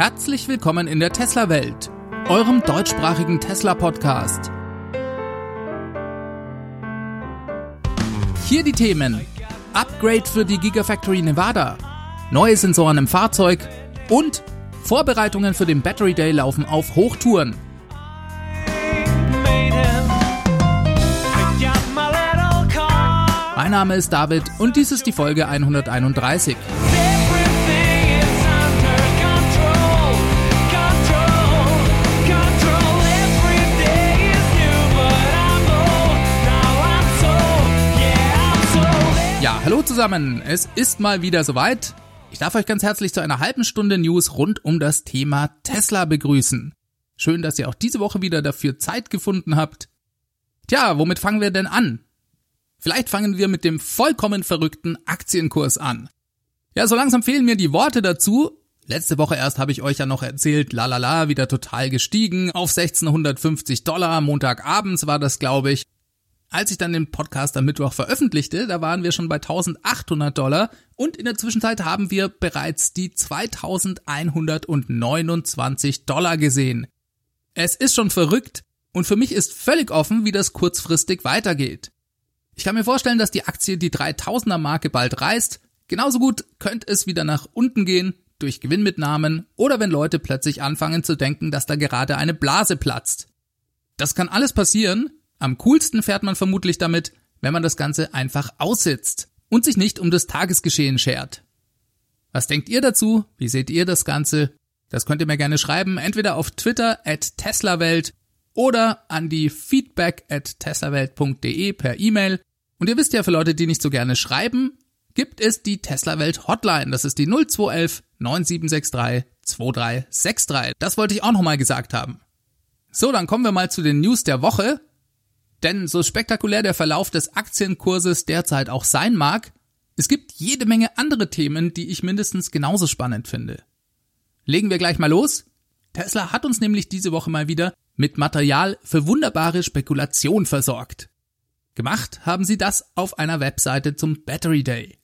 Herzlich willkommen in der Tesla-Welt, eurem deutschsprachigen Tesla-Podcast. Hier die Themen: Upgrade für die Gigafactory Nevada, neue Sensoren im Fahrzeug und Vorbereitungen für den Battery Day laufen auf Hochtouren. Mein Name ist David und dies ist die Folge 131. Ja, hallo zusammen. Es ist mal wieder soweit. Ich darf euch ganz herzlich zu einer halben Stunde News rund um das Thema Tesla begrüßen. Schön, dass ihr auch diese Woche wieder dafür Zeit gefunden habt. Tja, womit fangen wir denn an? Vielleicht fangen wir mit dem vollkommen verrückten Aktienkurs an. Ja, so langsam fehlen mir die Worte dazu. Letzte Woche erst habe ich euch ja noch erzählt, lalala, wieder total gestiegen auf 1650 Dollar. Montagabends war das, glaube ich. Als ich dann den Podcast am Mittwoch veröffentlichte, da waren wir schon bei 1800 Dollar und in der Zwischenzeit haben wir bereits die 2129 Dollar gesehen. Es ist schon verrückt und für mich ist völlig offen, wie das kurzfristig weitergeht. Ich kann mir vorstellen, dass die Aktie die 3000er Marke bald reißt. Genauso gut könnte es wieder nach unten gehen durch Gewinnmitnahmen oder wenn Leute plötzlich anfangen zu denken, dass da gerade eine Blase platzt. Das kann alles passieren am coolsten fährt man vermutlich damit, wenn man das Ganze einfach aussitzt und sich nicht um das Tagesgeschehen schert. Was denkt ihr dazu? Wie seht ihr das Ganze? Das könnt ihr mir gerne schreiben, entweder auf Twitter at teslawelt oder an die feedback at teslawelt.de per E-Mail. Und ihr wisst ja, für Leute, die nicht so gerne schreiben, gibt es die Teslawelt Hotline. Das ist die 0211 9763 2363. Das wollte ich auch nochmal gesagt haben. So, dann kommen wir mal zu den News der Woche. Denn so spektakulär der Verlauf des Aktienkurses derzeit auch sein mag, es gibt jede Menge andere Themen, die ich mindestens genauso spannend finde. Legen wir gleich mal los. Tesla hat uns nämlich diese Woche mal wieder mit Material für wunderbare Spekulation versorgt. Gemacht haben sie das auf einer Webseite zum Battery Day.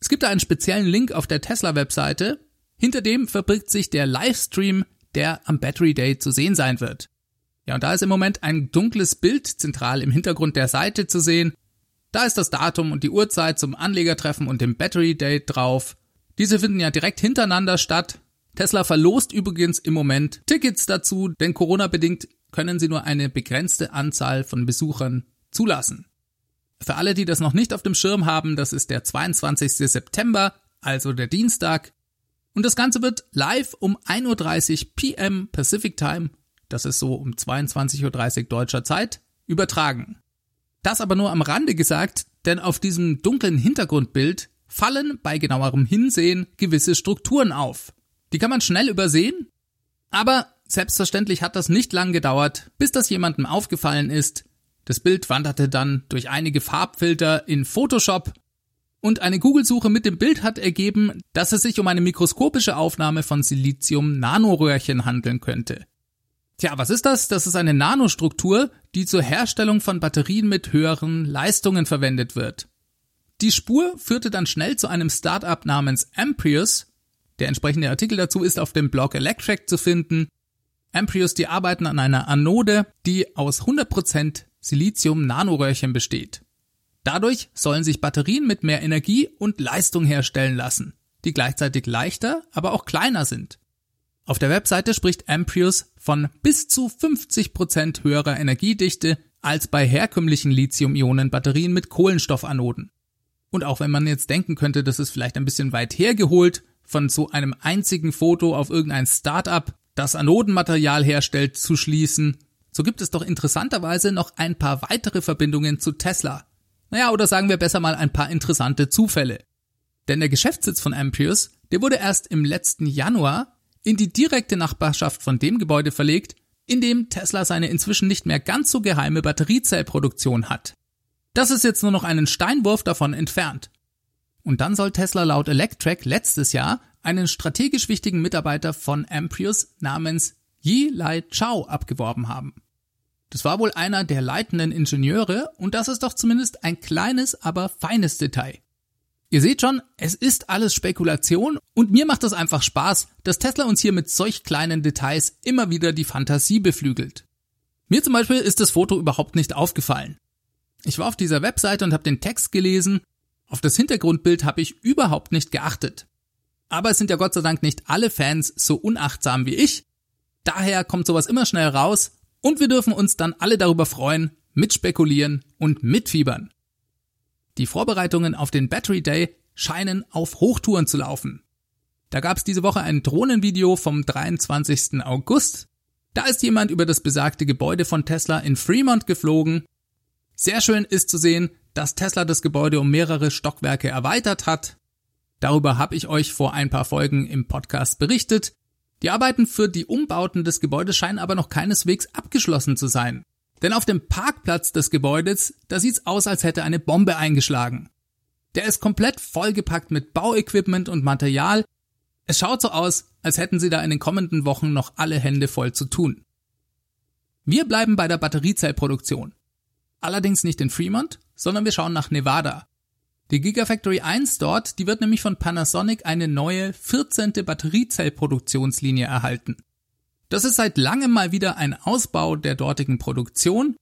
Es gibt da einen speziellen Link auf der Tesla-Webseite, hinter dem verbirgt sich der Livestream, der am Battery Day zu sehen sein wird. Ja, und da ist im Moment ein dunkles Bild zentral im Hintergrund der Seite zu sehen. Da ist das Datum und die Uhrzeit zum Anlegertreffen und dem Battery Date drauf. Diese finden ja direkt hintereinander statt. Tesla verlost übrigens im Moment Tickets dazu, denn Corona-bedingt können sie nur eine begrenzte Anzahl von Besuchern zulassen. Für alle, die das noch nicht auf dem Schirm haben, das ist der 22. September, also der Dienstag. Und das Ganze wird live um 1.30 Uhr PM Pacific Time das ist so um 22.30 Uhr deutscher Zeit, übertragen. Das aber nur am Rande gesagt, denn auf diesem dunklen Hintergrundbild fallen bei genauerem Hinsehen gewisse Strukturen auf. Die kann man schnell übersehen, aber selbstverständlich hat das nicht lang gedauert, bis das jemandem aufgefallen ist. Das Bild wanderte dann durch einige Farbfilter in Photoshop und eine Google-Suche mit dem Bild hat ergeben, dass es sich um eine mikroskopische Aufnahme von Silizium-Nanoröhrchen handeln könnte. Tja, was ist das? Das ist eine Nanostruktur, die zur Herstellung von Batterien mit höheren Leistungen verwendet wird. Die Spur führte dann schnell zu einem Startup namens Amprius. Der entsprechende Artikel dazu ist auf dem Blog Electric zu finden. Amprius, die arbeiten an einer Anode, die aus 100% Silizium-Nanoröhrchen besteht. Dadurch sollen sich Batterien mit mehr Energie und Leistung herstellen lassen, die gleichzeitig leichter, aber auch kleiner sind. Auf der Webseite spricht Amprius von bis zu 50% höherer Energiedichte als bei herkömmlichen Lithium-Ionen-Batterien mit Kohlenstoffanoden. Und auch wenn man jetzt denken könnte, das ist vielleicht ein bisschen weit hergeholt, von so einem einzigen Foto auf irgendein Start-up, das Anodenmaterial herstellt, zu schließen, so gibt es doch interessanterweise noch ein paar weitere Verbindungen zu Tesla. Naja, oder sagen wir besser mal ein paar interessante Zufälle. Denn der Geschäftssitz von Amprius, der wurde erst im letzten Januar in die direkte Nachbarschaft von dem Gebäude verlegt, in dem Tesla seine inzwischen nicht mehr ganz so geheime Batteriezellproduktion hat. Das ist jetzt nur noch einen Steinwurf davon entfernt. Und dann soll Tesla laut Electrek letztes Jahr einen strategisch wichtigen Mitarbeiter von Amprius namens Yi Lai Chao abgeworben haben. Das war wohl einer der leitenden Ingenieure und das ist doch zumindest ein kleines, aber feines Detail. Ihr seht schon, es ist alles Spekulation und mir macht es einfach Spaß, dass Tesla uns hier mit solch kleinen Details immer wieder die Fantasie beflügelt. Mir zum Beispiel ist das Foto überhaupt nicht aufgefallen. Ich war auf dieser Webseite und habe den Text gelesen. Auf das Hintergrundbild habe ich überhaupt nicht geachtet. Aber es sind ja Gott sei Dank nicht alle Fans so unachtsam wie ich. Daher kommt sowas immer schnell raus und wir dürfen uns dann alle darüber freuen, mitspekulieren und mitfiebern. Die Vorbereitungen auf den Battery Day scheinen auf Hochtouren zu laufen. Da gab es diese Woche ein Drohnenvideo vom 23. August. Da ist jemand über das besagte Gebäude von Tesla in Fremont geflogen. Sehr schön ist zu sehen, dass Tesla das Gebäude um mehrere Stockwerke erweitert hat. Darüber habe ich euch vor ein paar Folgen im Podcast berichtet. Die Arbeiten für die Umbauten des Gebäudes scheinen aber noch keineswegs abgeschlossen zu sein. Denn auf dem Parkplatz des Gebäudes, da sieht's aus, als hätte eine Bombe eingeschlagen. Der ist komplett vollgepackt mit Bauequipment und Material. Es schaut so aus, als hätten sie da in den kommenden Wochen noch alle Hände voll zu tun. Wir bleiben bei der Batteriezellproduktion. Allerdings nicht in Fremont, sondern wir schauen nach Nevada. Die Gigafactory 1 dort, die wird nämlich von Panasonic eine neue 14. Batteriezellproduktionslinie erhalten. Das ist seit langem mal wieder ein Ausbau der dortigen Produktion.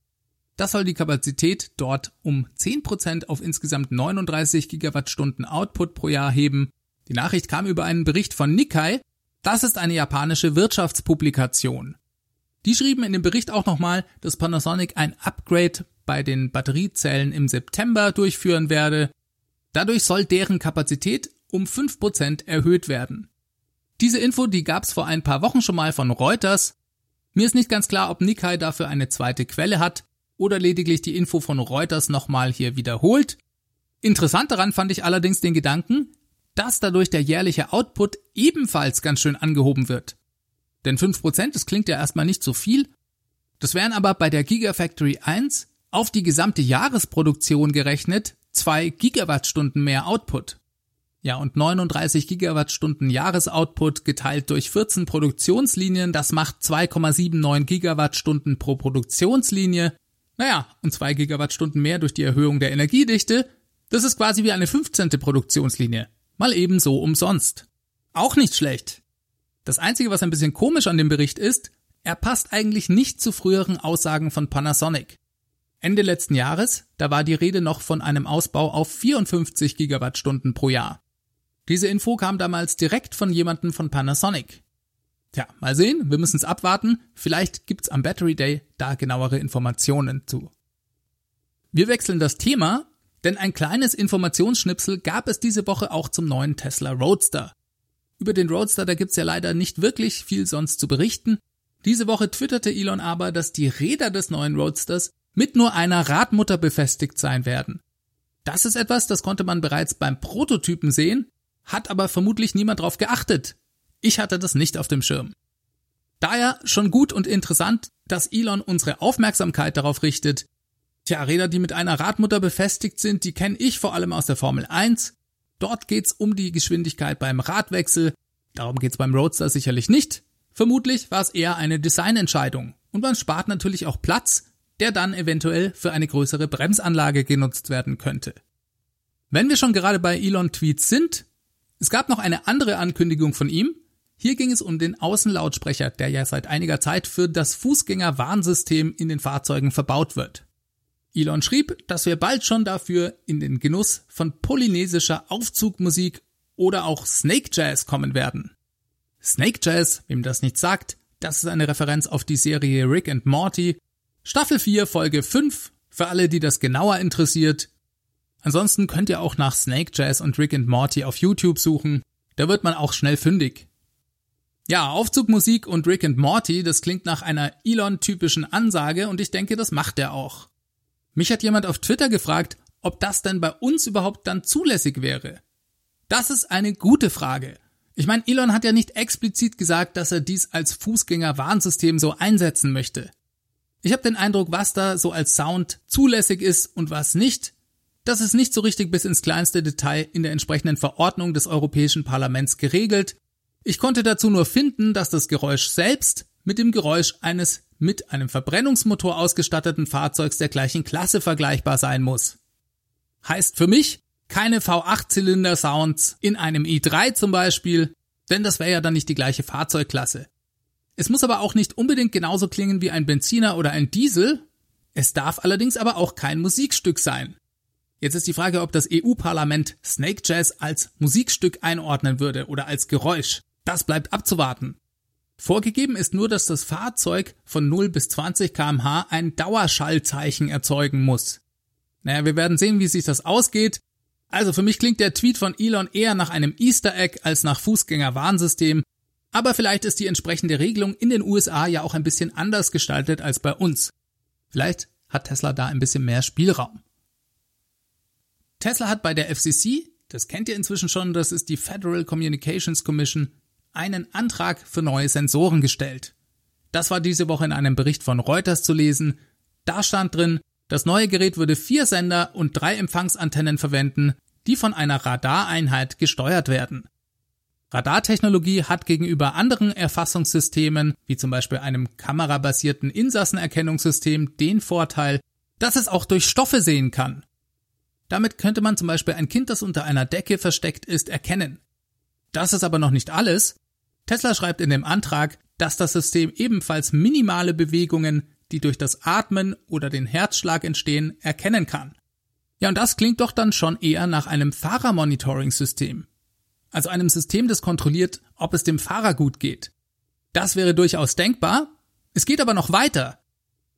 Das soll die Kapazität dort um 10% auf insgesamt 39 Gigawattstunden Output pro Jahr heben. Die Nachricht kam über einen Bericht von Nikkei. Das ist eine japanische Wirtschaftspublikation. Die schrieben in dem Bericht auch nochmal, dass Panasonic ein Upgrade bei den Batteriezellen im September durchführen werde. Dadurch soll deren Kapazität um 5% erhöht werden. Diese Info, die gab's vor ein paar Wochen schon mal von Reuters. Mir ist nicht ganz klar, ob Nikkei dafür eine zweite Quelle hat oder lediglich die Info von Reuters nochmal hier wiederholt. Interessant daran fand ich allerdings den Gedanken, dass dadurch der jährliche Output ebenfalls ganz schön angehoben wird. Denn 5%, das klingt ja erstmal nicht so viel. Das wären aber bei der Gigafactory 1 auf die gesamte Jahresproduktion gerechnet 2 Gigawattstunden mehr Output. Ja, und 39 Gigawattstunden Jahresoutput geteilt durch 14 Produktionslinien, das macht 2,79 Gigawattstunden pro Produktionslinie. Naja, und 2 Gigawattstunden mehr durch die Erhöhung der Energiedichte, das ist quasi wie eine 15. Produktionslinie. Mal ebenso umsonst. Auch nicht schlecht. Das Einzige, was ein bisschen komisch an dem Bericht ist, er passt eigentlich nicht zu früheren Aussagen von Panasonic. Ende letzten Jahres, da war die Rede noch von einem Ausbau auf 54 Gigawattstunden pro Jahr. Diese Info kam damals direkt von jemandem von Panasonic. Tja, mal sehen, wir müssen es abwarten. Vielleicht gibt's am Battery Day da genauere Informationen zu. Wir wechseln das Thema, denn ein kleines Informationsschnipsel gab es diese Woche auch zum neuen Tesla Roadster. Über den Roadster, da gibt's ja leider nicht wirklich viel sonst zu berichten. Diese Woche twitterte Elon aber, dass die Räder des neuen Roadsters mit nur einer Radmutter befestigt sein werden. Das ist etwas, das konnte man bereits beim Prototypen sehen, hat aber vermutlich niemand drauf geachtet. Ich hatte das nicht auf dem Schirm. Daher schon gut und interessant, dass Elon unsere Aufmerksamkeit darauf richtet. Tja, Räder, die mit einer Radmutter befestigt sind, die kenne ich vor allem aus der Formel 1. Dort geht's um die Geschwindigkeit beim Radwechsel. Darum geht's beim Roadster sicherlich nicht. Vermutlich war es eher eine Designentscheidung. Und man spart natürlich auch Platz, der dann eventuell für eine größere Bremsanlage genutzt werden könnte. Wenn wir schon gerade bei Elon Tweets sind, es gab noch eine andere Ankündigung von ihm. Hier ging es um den Außenlautsprecher, der ja seit einiger Zeit für das Fußgängerwarnsystem in den Fahrzeugen verbaut wird. Elon schrieb, dass wir bald schon dafür in den Genuss von polynesischer Aufzugmusik oder auch Snake Jazz kommen werden. Snake Jazz, wem das nicht sagt, das ist eine Referenz auf die Serie Rick and Morty. Staffel 4, Folge 5, für alle, die das genauer interessiert. Ansonsten könnt ihr auch nach Snake Jazz und Rick and Morty auf YouTube suchen. Da wird man auch schnell fündig. Ja, Aufzugmusik und Rick and Morty, das klingt nach einer Elon-typischen Ansage und ich denke, das macht er auch. Mich hat jemand auf Twitter gefragt, ob das denn bei uns überhaupt dann zulässig wäre. Das ist eine gute Frage. Ich meine, Elon hat ja nicht explizit gesagt, dass er dies als Fußgänger-Warnsystem so einsetzen möchte. Ich habe den Eindruck, was da so als Sound zulässig ist und was nicht, das ist nicht so richtig bis ins kleinste Detail in der entsprechenden Verordnung des Europäischen Parlaments geregelt. Ich konnte dazu nur finden, dass das Geräusch selbst mit dem Geräusch eines mit einem Verbrennungsmotor ausgestatteten Fahrzeugs der gleichen Klasse vergleichbar sein muss. Heißt für mich, keine V8-Zylinder-Sounds in einem i3 zum Beispiel, denn das wäre ja dann nicht die gleiche Fahrzeugklasse. Es muss aber auch nicht unbedingt genauso klingen wie ein Benziner oder ein Diesel, es darf allerdings aber auch kein Musikstück sein. Jetzt ist die Frage, ob das EU-Parlament Snake Jazz als Musikstück einordnen würde oder als Geräusch. Das bleibt abzuwarten. Vorgegeben ist nur, dass das Fahrzeug von 0 bis 20 kmh ein Dauerschallzeichen erzeugen muss. Naja, wir werden sehen, wie sich das ausgeht. Also für mich klingt der Tweet von Elon eher nach einem Easter Egg als nach Fußgängerwarnsystem. Aber vielleicht ist die entsprechende Regelung in den USA ja auch ein bisschen anders gestaltet als bei uns. Vielleicht hat Tesla da ein bisschen mehr Spielraum. Tesla hat bei der FCC, das kennt ihr inzwischen schon, das ist die Federal Communications Commission, einen Antrag für neue Sensoren gestellt. Das war diese Woche in einem Bericht von Reuters zu lesen. Da stand drin, das neue Gerät würde vier Sender und drei Empfangsantennen verwenden, die von einer Radareinheit gesteuert werden. Radartechnologie hat gegenüber anderen Erfassungssystemen, wie zum Beispiel einem kamerabasierten Insassenerkennungssystem, den Vorteil, dass es auch durch Stoffe sehen kann. Damit könnte man zum Beispiel ein Kind, das unter einer Decke versteckt ist, erkennen. Das ist aber noch nicht alles. Tesla schreibt in dem Antrag, dass das System ebenfalls minimale Bewegungen, die durch das Atmen oder den Herzschlag entstehen, erkennen kann. Ja, und das klingt doch dann schon eher nach einem Fahrermonitoring-System also einem System, das kontrolliert, ob es dem Fahrer gut geht. Das wäre durchaus denkbar. Es geht aber noch weiter.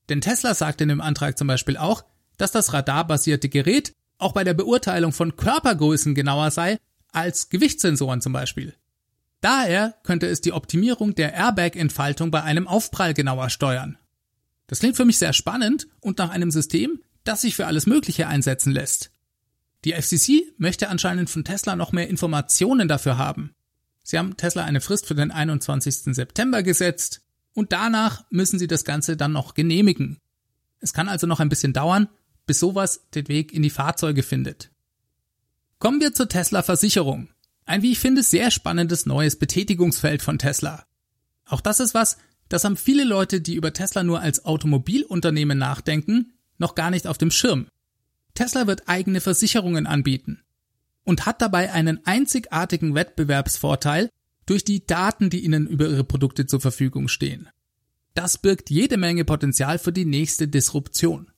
Denn Tesla sagt in dem Antrag zum Beispiel auch, dass das radarbasierte Gerät auch bei der Beurteilung von Körpergrößen genauer sei als Gewichtssensoren zum Beispiel. Daher könnte es die Optimierung der Airbag-Entfaltung bei einem Aufprall genauer steuern. Das klingt für mich sehr spannend und nach einem System, das sich für alles Mögliche einsetzen lässt. Die FCC möchte anscheinend von Tesla noch mehr Informationen dafür haben. Sie haben Tesla eine Frist für den 21. September gesetzt und danach müssen sie das Ganze dann noch genehmigen. Es kann also noch ein bisschen dauern, bis sowas den Weg in die Fahrzeuge findet. Kommen wir zur Tesla Versicherung. Ein, wie ich finde, sehr spannendes neues Betätigungsfeld von Tesla. Auch das ist was, das haben viele Leute, die über Tesla nur als Automobilunternehmen nachdenken, noch gar nicht auf dem Schirm. Tesla wird eigene Versicherungen anbieten und hat dabei einen einzigartigen Wettbewerbsvorteil durch die Daten, die ihnen über ihre Produkte zur Verfügung stehen. Das birgt jede Menge Potenzial für die nächste Disruption.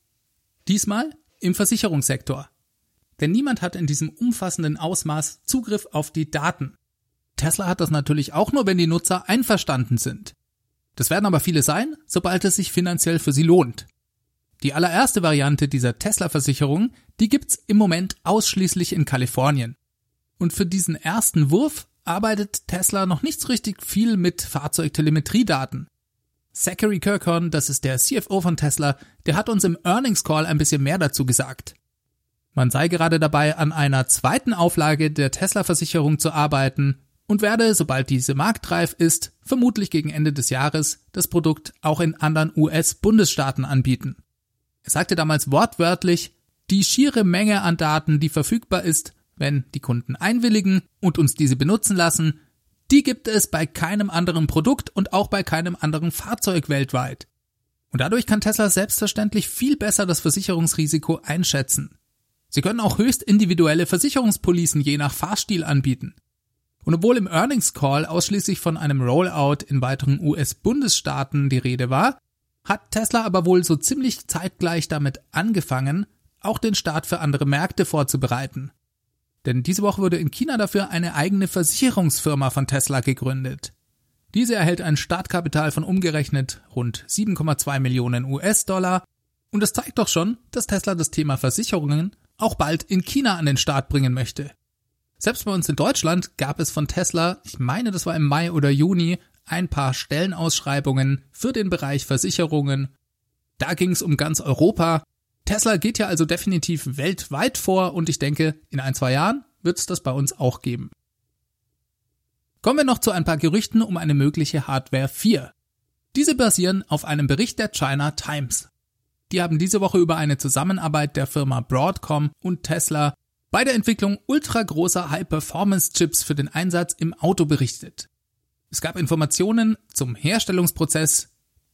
Diesmal im Versicherungssektor. Denn niemand hat in diesem umfassenden Ausmaß Zugriff auf die Daten. Tesla hat das natürlich auch nur, wenn die Nutzer einverstanden sind. Das werden aber viele sein, sobald es sich finanziell für sie lohnt. Die allererste Variante dieser Tesla-Versicherung, die gibt's im Moment ausschließlich in Kalifornien. Und für diesen ersten Wurf arbeitet Tesla noch nicht so richtig viel mit Fahrzeugtelemetriedaten. Zachary Kirkhorn, das ist der CFO von Tesla, der hat uns im Earnings Call ein bisschen mehr dazu gesagt. Man sei gerade dabei, an einer zweiten Auflage der Tesla-Versicherung zu arbeiten und werde, sobald diese marktreif ist, vermutlich gegen Ende des Jahres das Produkt auch in anderen US-Bundesstaaten anbieten. Er sagte damals wortwörtlich, die schiere Menge an Daten, die verfügbar ist, wenn die Kunden einwilligen und uns diese benutzen lassen, die gibt es bei keinem anderen Produkt und auch bei keinem anderen Fahrzeug weltweit. Und dadurch kann Tesla selbstverständlich viel besser das Versicherungsrisiko einschätzen. Sie können auch höchst individuelle Versicherungspolicen je nach Fahrstil anbieten. Und obwohl im Earnings Call ausschließlich von einem Rollout in weiteren US-Bundesstaaten die Rede war, hat Tesla aber wohl so ziemlich zeitgleich damit angefangen, auch den Start für andere Märkte vorzubereiten. Denn diese Woche wurde in China dafür eine eigene Versicherungsfirma von Tesla gegründet. Diese erhält ein Startkapital von umgerechnet rund 7,2 Millionen US-Dollar und es zeigt doch schon, dass Tesla das Thema Versicherungen auch bald in China an den Start bringen möchte. Selbst bei uns in Deutschland gab es von Tesla, ich meine, das war im Mai oder Juni, ein paar Stellenausschreibungen für den Bereich Versicherungen. Da ging es um ganz Europa. Tesla geht ja also definitiv weltweit vor und ich denke, in ein, zwei Jahren wird es das bei uns auch geben. Kommen wir noch zu ein paar Gerüchten um eine mögliche Hardware 4. Diese basieren auf einem Bericht der China Times. Die haben diese Woche über eine Zusammenarbeit der Firma Broadcom und Tesla bei der Entwicklung ultragroßer High-Performance-Chips für den Einsatz im Auto berichtet. Es gab Informationen zum Herstellungsprozess.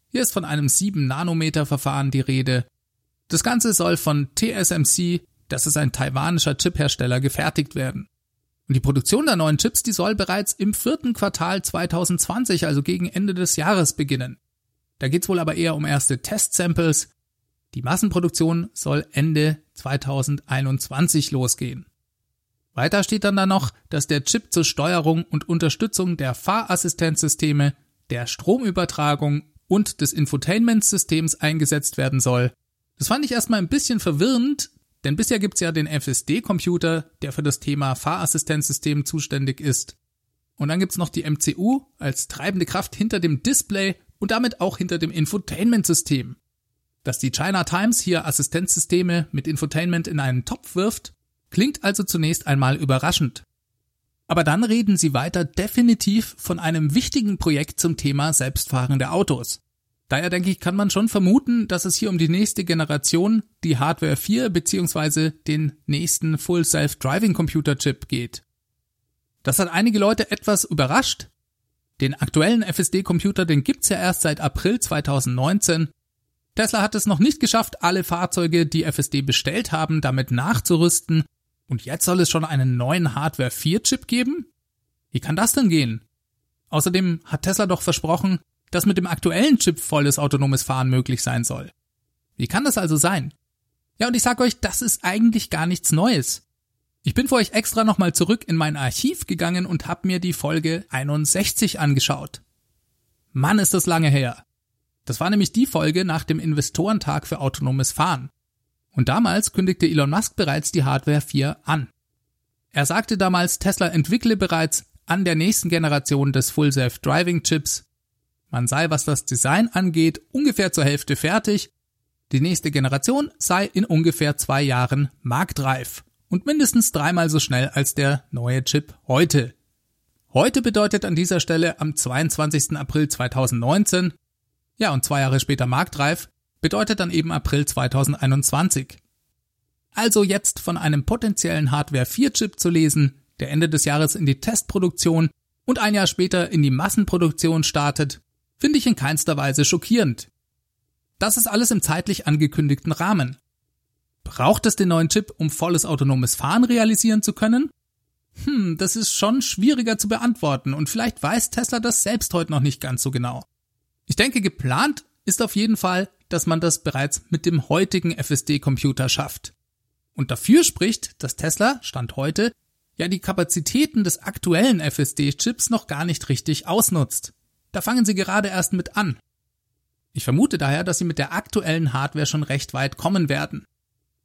Hier ist von einem 7-Nanometer-Verfahren die Rede. Das Ganze soll von TSMC das ist ein taiwanischer Chiphersteller, gefertigt werden. Und die Produktion der neuen Chips, die soll bereits im vierten Quartal 2020, also gegen Ende des Jahres beginnen. Da geht's wohl aber eher um erste Testsamples. Die Massenproduktion soll Ende 2021 losgehen. Weiter steht dann da noch, dass der Chip zur Steuerung und Unterstützung der Fahrassistenzsysteme, der Stromübertragung und des Infotainment-Systems eingesetzt werden soll. Das fand ich erstmal ein bisschen verwirrend, denn bisher gibt's ja den FSD-Computer, der für das Thema Fahrassistenzsystem zuständig ist. Und dann gibt's noch die MCU als treibende Kraft hinter dem Display und damit auch hinter dem Infotainment-System. Dass die China Times hier Assistenzsysteme mit Infotainment in einen Topf wirft, klingt also zunächst einmal überraschend. Aber dann reden sie weiter definitiv von einem wichtigen Projekt zum Thema selbstfahrende Autos. Daher denke ich, kann man schon vermuten, dass es hier um die nächste Generation, die Hardware 4 bzw. den nächsten Full Self-Driving Computer Chip geht. Das hat einige Leute etwas überrascht. Den aktuellen FSD-Computer, den gibt's ja erst seit April 2019. Tesla hat es noch nicht geschafft, alle Fahrzeuge, die FSD bestellt haben, damit nachzurüsten. Und jetzt soll es schon einen neuen Hardware 4 Chip geben? Wie kann das denn gehen? Außerdem hat Tesla doch versprochen, dass mit dem aktuellen Chip volles autonomes Fahren möglich sein soll. Wie kann das also sein? Ja, und ich sag euch, das ist eigentlich gar nichts Neues. Ich bin für euch extra nochmal zurück in mein Archiv gegangen und hab mir die Folge 61 angeschaut. Mann, ist das lange her. Das war nämlich die Folge nach dem Investorentag für autonomes Fahren. Und damals kündigte Elon Musk bereits die Hardware 4 an. Er sagte damals, Tesla entwickle bereits an der nächsten Generation des Full Self Driving Chips man sei, was das Design angeht, ungefähr zur Hälfte fertig. Die nächste Generation sei in ungefähr zwei Jahren marktreif und mindestens dreimal so schnell als der neue Chip heute. Heute bedeutet an dieser Stelle am 22. April 2019, ja und zwei Jahre später marktreif, bedeutet dann eben April 2021. Also jetzt von einem potenziellen Hardware 4 Chip zu lesen, der Ende des Jahres in die Testproduktion und ein Jahr später in die Massenproduktion startet, finde ich in keinster Weise schockierend. Das ist alles im zeitlich angekündigten Rahmen. Braucht es den neuen Chip, um volles autonomes Fahren realisieren zu können? Hm, das ist schon schwieriger zu beantworten und vielleicht weiß Tesla das selbst heute noch nicht ganz so genau. Ich denke, geplant ist auf jeden Fall, dass man das bereits mit dem heutigen FSD-Computer schafft. Und dafür spricht, dass Tesla, Stand heute, ja die Kapazitäten des aktuellen FSD-Chips noch gar nicht richtig ausnutzt. Da fangen sie gerade erst mit an. Ich vermute daher, dass sie mit der aktuellen Hardware schon recht weit kommen werden.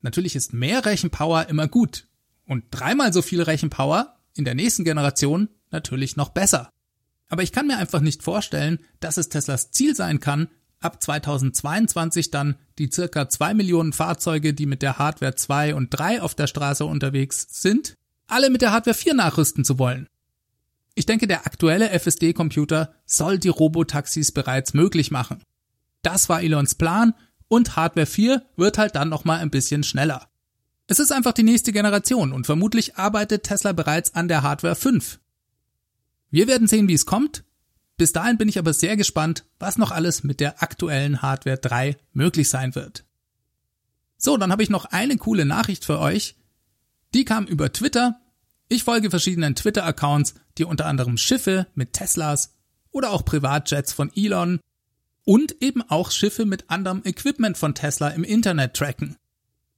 Natürlich ist mehr Rechenpower immer gut. Und dreimal so viel Rechenpower in der nächsten Generation natürlich noch besser. Aber ich kann mir einfach nicht vorstellen, dass es Teslas Ziel sein kann, ab 2022 dann die circa zwei Millionen Fahrzeuge, die mit der Hardware 2 und 3 auf der Straße unterwegs sind, alle mit der Hardware 4 nachrüsten zu wollen. Ich denke, der aktuelle FSD-Computer soll die Robotaxis bereits möglich machen. Das war Elons Plan und Hardware 4 wird halt dann nochmal ein bisschen schneller. Es ist einfach die nächste Generation und vermutlich arbeitet Tesla bereits an der Hardware 5. Wir werden sehen, wie es kommt. Bis dahin bin ich aber sehr gespannt, was noch alles mit der aktuellen Hardware 3 möglich sein wird. So, dann habe ich noch eine coole Nachricht für euch. Die kam über Twitter ich folge verschiedenen Twitter-Accounts, die unter anderem Schiffe mit Teslas oder auch Privatjets von Elon und eben auch Schiffe mit anderem Equipment von Tesla im Internet tracken.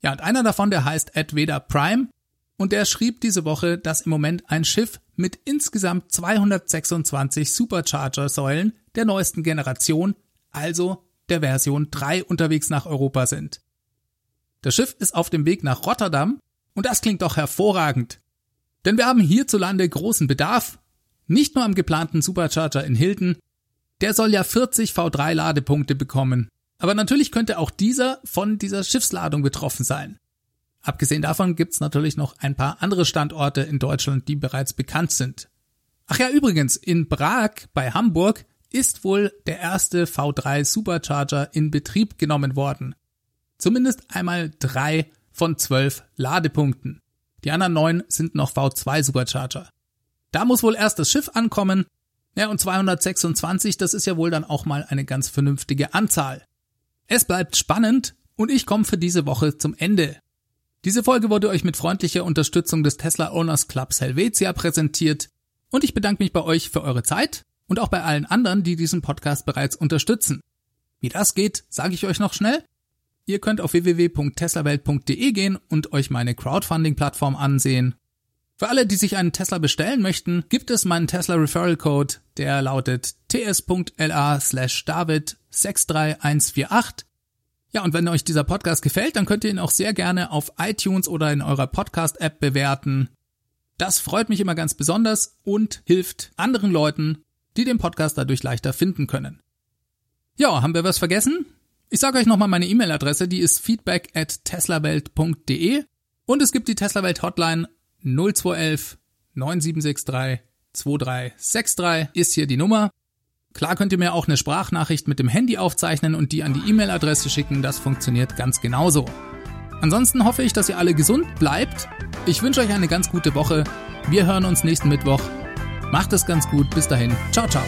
Ja, und einer davon, der heißt Adveda Prime und der schrieb diese Woche, dass im Moment ein Schiff mit insgesamt 226 Supercharger-Säulen der neuesten Generation, also der Version 3 unterwegs nach Europa sind. Das Schiff ist auf dem Weg nach Rotterdam und das klingt doch hervorragend. Denn wir haben hierzulande großen Bedarf, nicht nur am geplanten Supercharger in Hilden, der soll ja 40 V3 Ladepunkte bekommen. Aber natürlich könnte auch dieser von dieser Schiffsladung betroffen sein. Abgesehen davon gibt's natürlich noch ein paar andere Standorte in Deutschland, die bereits bekannt sind. Ach ja, übrigens, in Prag bei Hamburg ist wohl der erste V3 Supercharger in Betrieb genommen worden. Zumindest einmal drei von zwölf Ladepunkten. Die anderen neun sind noch V2 Supercharger. Da muss wohl erst das Schiff ankommen. Ja, und 226, das ist ja wohl dann auch mal eine ganz vernünftige Anzahl. Es bleibt spannend und ich komme für diese Woche zum Ende. Diese Folge wurde euch mit freundlicher Unterstützung des Tesla Owners Clubs Helvetia präsentiert und ich bedanke mich bei euch für eure Zeit und auch bei allen anderen, die diesen Podcast bereits unterstützen. Wie das geht, sage ich euch noch schnell. Ihr könnt auf www.teslawelt.de gehen und euch meine Crowdfunding-Plattform ansehen. Für alle, die sich einen Tesla bestellen möchten, gibt es meinen Tesla Referral Code, der lautet ts.la slash david 63148. Ja, und wenn euch dieser Podcast gefällt, dann könnt ihr ihn auch sehr gerne auf iTunes oder in eurer Podcast-App bewerten. Das freut mich immer ganz besonders und hilft anderen Leuten, die den Podcast dadurch leichter finden können. Ja, haben wir was vergessen? Ich sage euch nochmal meine E-Mail-Adresse, die ist feedback at teslawelt.de und es gibt die Teslawelt Hotline 0211 9763 2363 ist hier die Nummer. Klar könnt ihr mir auch eine Sprachnachricht mit dem Handy aufzeichnen und die an die E-Mail-Adresse schicken, das funktioniert ganz genauso. Ansonsten hoffe ich, dass ihr alle gesund bleibt. Ich wünsche euch eine ganz gute Woche. Wir hören uns nächsten Mittwoch. Macht es ganz gut. Bis dahin. Ciao, ciao.